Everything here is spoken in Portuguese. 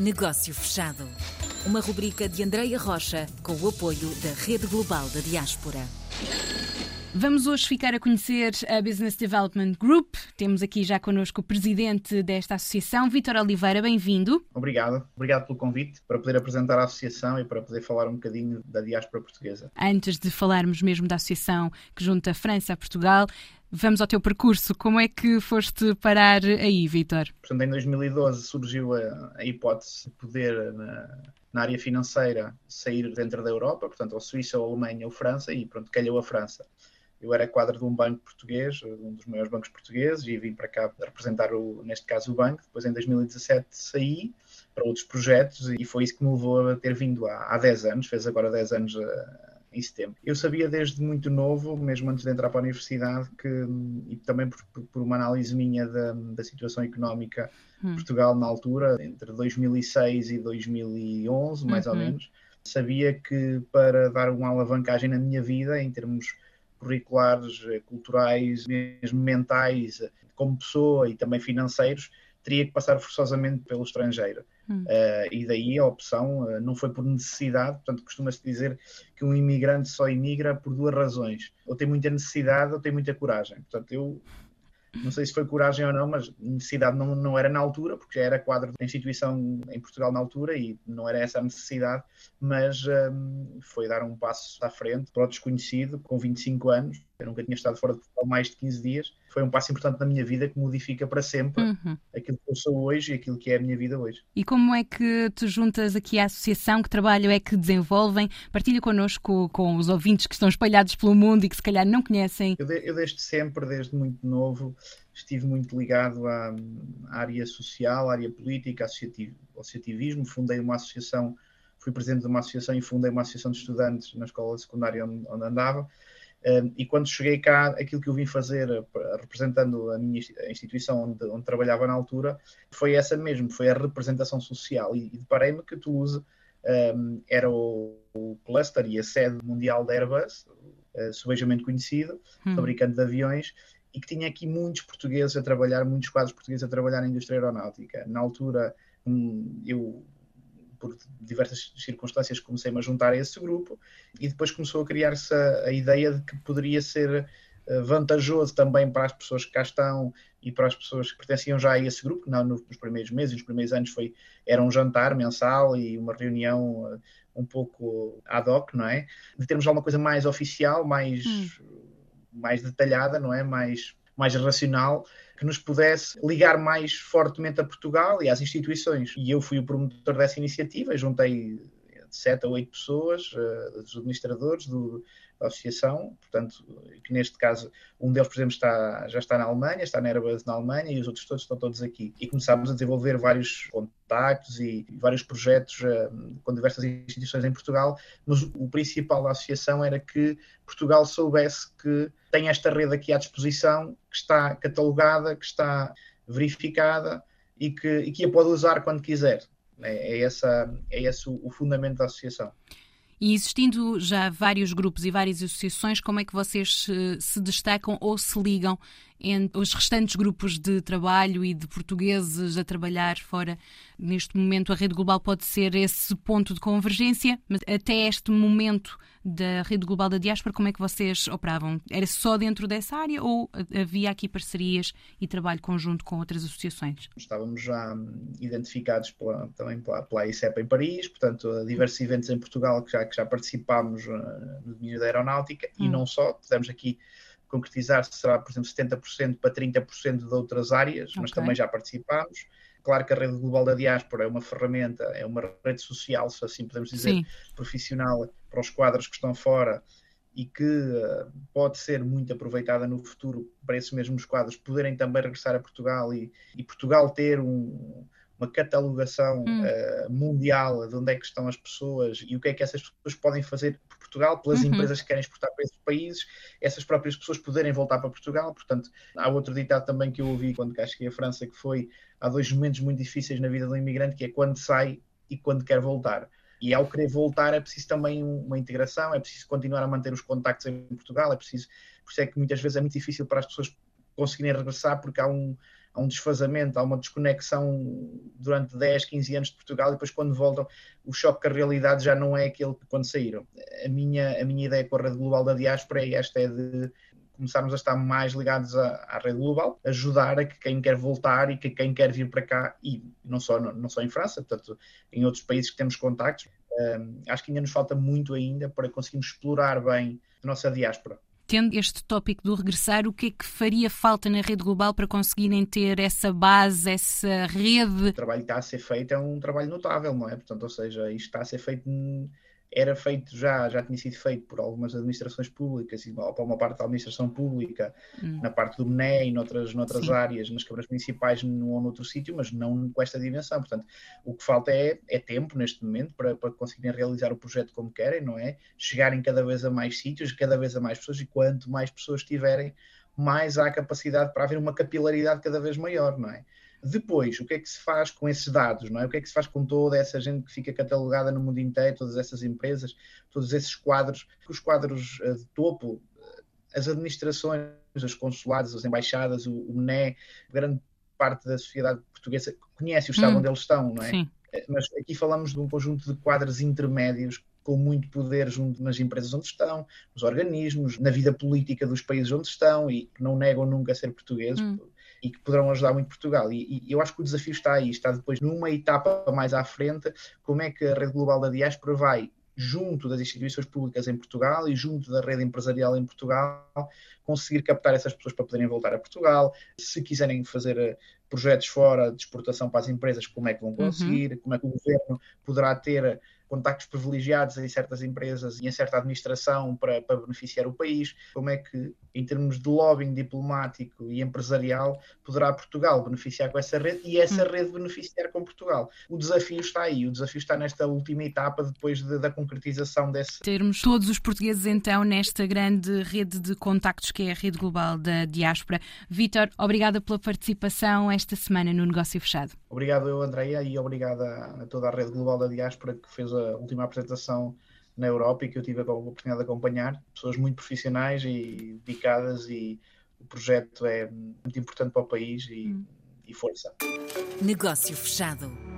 Negócio Fechado. Uma rubrica de Andreia Rocha com o apoio da Rede Global da Diaspora. Vamos hoje ficar a conhecer a Business Development Group. Temos aqui já connosco o presidente desta associação, Vitor Oliveira, bem-vindo. Obrigado, obrigado pelo convite para poder apresentar a associação e para poder falar um bocadinho da diáspora portuguesa. Antes de falarmos mesmo da associação que junta a França a Portugal, Vamos ao teu percurso. Como é que foste parar aí, Vitor? Portanto, em 2012 surgiu a, a hipótese de poder, na, na, área financeira, sair dentro da Europa, portanto, ou Suíça, ou Alemanha, ou França, e pronto, calhou a França. Eu era quadro de um banco português, um dos maiores bancos portugueses, e vim para cá representar, o, neste caso, o banco. Depois, em 2017, saí para outros projetos e foi isso que me levou a ter vindo há, há 10 anos, fez agora 10 anos eh, em setembro. Eu sabia desde muito novo, mesmo antes de entrar para a universidade, que, e também por, por uma análise minha da, da situação económica hum. Portugal na altura, entre 2006 e 2011, mais uhum. ou menos, sabia que para dar uma alavancagem na minha vida, em termos curriculares, eh, culturais, mesmo mentais, eh, como pessoa e também financeiros, teria que passar forçosamente pelo estrangeiro. Hum. Uh, e daí a opção uh, não foi por necessidade, portanto, costuma-se dizer que um imigrante só imigra por duas razões: ou tem muita necessidade ou tem muita coragem. Portanto, eu não sei se foi coragem ou não, mas necessidade não, não era na altura, porque já era quadro da instituição em Portugal na altura e não era essa a necessidade, mas um, foi dar um passo à frente para o desconhecido, com 25 anos. Eu nunca tinha estado fora de Portugal mais de 15 dias. Foi um passo importante na minha vida que modifica para sempre uhum. aquilo que eu sou hoje e aquilo que é a minha vida hoje. E como é que te juntas aqui à associação? Que trabalho é que desenvolvem? Partilha connosco com os ouvintes que estão espalhados pelo mundo e que se calhar não conhecem. Eu, de, eu desde sempre, desde muito novo, estive muito ligado à, à área social, à área política, associativo, associativismo. Fundei uma associação, fui presidente de uma associação e fundei uma associação de estudantes na escola secundária onde, onde andava. E quando cheguei cá, aquilo que eu vim fazer, representando a minha instituição onde, onde trabalhava na altura, foi essa mesmo, foi a representação social. E, e deparei-me que Toulouse um, era o, o, cluster e a sede mundial da Airbus, uh, subejamente conhecido, hum. fabricante de aviões, e que tinha aqui muitos portugueses a trabalhar, muitos quadros portugueses a trabalhar na indústria aeronáutica. Na altura, um, eu, por diversas circunstâncias, comecei-me a juntar a esse grupo e depois começou a criar-se a, a, ideia de que poderia ser uh, vantajoso também para as pessoas que cá estão e para as pessoas que pertenciam já a esse grupo, não nos primeiros meses, nos primeiros anos foi, era um jantar mensal e uma reunião uh, um pouco ad hoc, não é? De termos alguma coisa mais oficial, mais... Hum mais detalhada, não é? Mais, mais racional, que nos pudesse ligar mais fortemente a Portugal e às instituições. E eu fui o promotor dessa iniciativa, juntei sete ou oito pessoas, uh, dos administradores do, da associação, portanto, que neste caso, um deles, por exemplo, está, já está na Alemanha, está na Airbus na Alemanha e os outros todos estão todos aqui. E começámos a desenvolver vários contactos e, vários projetos uh, com diversas instituições em Portugal, mas o principal da associação era que Portugal soubesse que tem esta rede aqui à disposição, que está catalogada, que está verificada e que, e que a pode usar quando quiser. É, é, essa, é esse o, o fundamento da associação. E existindo já vários grupos e várias associações, como é que vocês se, se destacam ou se ligam entre os restantes grupos de trabalho e de portugueses a trabalhar fora? Neste momento, a rede global pode ser esse ponto de convergência, mas até este momento da rede global da diáspora, como é que vocês operavam? Era só dentro dessa área ou havia aqui parcerias e trabalho conjunto com outras associações? Estávamos já identificados pela, também pela, pela ICEP em Paris, portanto, diversos eventos em Portugal que já, que já participámos uh, no domínio da aeronáutica hum. e não só, tivemos aqui concretizar será, por exemplo, 70% para 30% de outras áreas, okay. mas também já participámos. Claro que a rede global da diáspora é uma ferramenta, é uma rede social, se assim podemos dizer, Sim. profissional para os quadros que estão fora e que uh, pode ser muito aproveitada no futuro para esses mesmos quadros poderem também regressar a Portugal e, e Portugal ter um, uma catalogação hum. uh, mundial de onde é que estão as pessoas e o que é que essas pessoas podem fazer por Portugal, pelas uhum. empresas que querem exportar para esses países, essas próprias pessoas poderem voltar para Portugal. Portanto, há outro ditado também que eu ouvi quando cá cheguei à França, que foi há dois momentos muito difíceis na vida do imigrante, que é quando sai e quando quer voltar. E ao querer voltar é preciso também uma integração, é preciso continuar a manter os contactos em Portugal, é preciso, por isso é que muitas vezes é muito difícil para as pessoas conseguirem regressar porque há um, há um desfazamento, há uma desconexão durante 10, 15 anos de Portugal e depois quando voltam o choque com a realidade já não é aquele que quando saíram. A minha, a minha ideia com a rede global da diáspora é esta, é de começarmos a estar mais ligados à, à, rede global, ajudar a que quem quer voltar e que quem quer vir para cá, e não só, não, não só em França, portanto, em outros países que temos contactos, um, acho que ainda nos falta muito ainda para conseguirmos explorar bem a nossa diáspora tendo este tópico do regressar, o que é que faria falta na rede global para conseguirem ter essa base, essa rede? O trabalho que está a ser feito é um trabalho notável, não é? Portanto, ou seja, isto está a ser feito era feito já, já tinha sido feito por algumas administrações públicas e para uma parte da administração pública, hum. na parte do MNE e noutras, noutras áreas, nas câmaras municipais num ou noutro sítio, mas não com esta dimensão. Portanto, o que falta é, é tempo neste momento para, para conseguirem realizar o projeto como querem, não é? Chegarem cada vez a mais sítios, cada vez a mais pessoas e quanto mais pessoas tiverem, mais há capacidade para haver uma capilaridade cada vez maior, não é? Depois, o que é que se faz com esses dados, não é? O que é que se faz com toda essa gente que fica catalogada no mundo inteiro, todas essas empresas, todos esses quadros, os quadros uh, de topo, uh, as administrações, os consulados, as embaixadas, o, o MNE, grande parte da sociedade portuguesa conhece o estado hum, onde eles estão, não é? Sim. Eh, mas aqui falamos de um conjunto de quadros intermédios com muito poder junto nas empresas onde estão, nos organismos, na vida política dos países onde estão e que não negam nunca ser portugueses. Hum e que poderão ajudar muito Portugal. E, e, eu acho que o desafio está aí, está depois numa etapa mais à frente, como é que a rede global da diáspora vai junto das instituições públicas em Portugal e junto da rede empresarial em Portugal, conseguir captar essas pessoas para poderem voltar a Portugal. Se quiserem fazer eh, projetos fora de exportação para as empresas, como é que vão uhum. conseguir? Uhum. Como é que o governo poderá ter contactos privilegiados em certas empresas e em certa administração para, para beneficiar o país, como é que, em termos de lobbying diplomático e empresarial, poderá Portugal beneficiar com essa rede e essa hum. rede beneficiar com Portugal. O desafio está aí, o desafio está nesta última etapa depois de, da concretização desse. Termos todos os portugueses então nesta grande rede de contactos que é a rede global da diáspora. Vítor, obrigada pela participação esta semana no Negócio Fechado. Obrigado, Andréia, e obrigado a toda a rede global da diáspora que fez a última apresentação na Europa e que eu tive a oportunidade de acompanhar. Pessoas muito profissionais e dedicadas e o projeto é muito importante para o país e, hum. e força. Negócio fechado.